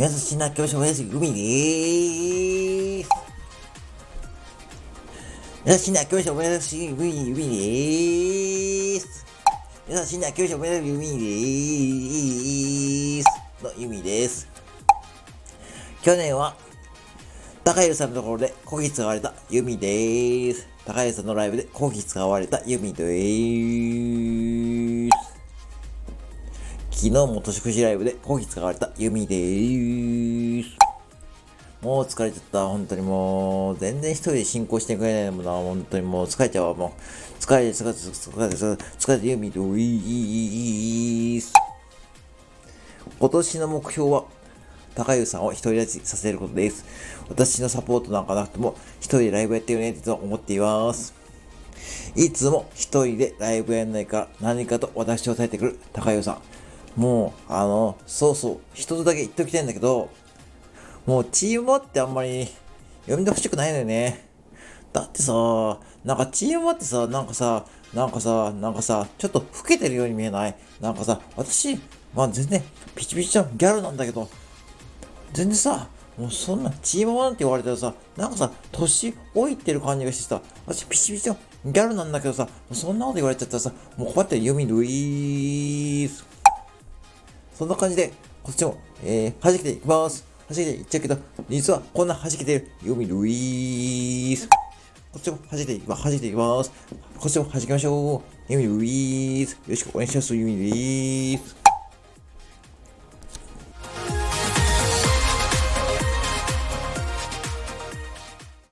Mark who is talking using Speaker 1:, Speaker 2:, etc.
Speaker 1: 優しいな教師おやすみ海でーす。優しいな教師おやすみ海海でーす。優しいな教師おやすみ海でーす。の海です。去年は、高湯さんのところでコキ使われたユミでーす。高湯さんのライブでコキ使われたユミでーす。昨日も年越しライブでコキ使われたユミでーす。もう疲れちゃった。本当にもう、全然一人で進行してくれないもんな。本当にもう疲れちゃうわ。もう、疲れて、疲れて、疲れて、疲れて、ユミでーす。今年の目標は、高湯さんを独り立ちさせることです。私のサポートなんかなくても、一人でライブやってるねって思っています。いつも一人でライブやんないから何かと私を伝えてくる高湯さん。もう、あの、そうそう、一つだけ言っておきたいんだけど、もうチームワってあんまり呼んでほしくないのよね。だってさ、なんかチームワってさ、なんかさ、なんかさ、なんかさ、ちょっと老けてるように見えない？なんかさ、私、まあ全然ピチピチのギャルなんだけど、全然さ、もうそんなチームワンって言われたらさ、なんかさ、年老いてる感じがしてさ、私ピチピチのギャルなんだけどさ、そんなこと言われちゃったらさ、もうこうやってユミルイース。そんな感じで、こっちも、えー、弾けていきます。弾けていっちゃうけど、実はこんな弾けてるユミルイース。こっちも弾けていきます。弾けていきます。こっちも弾けましょう。ユミルイース。よろしくお願いします。ユミルイース。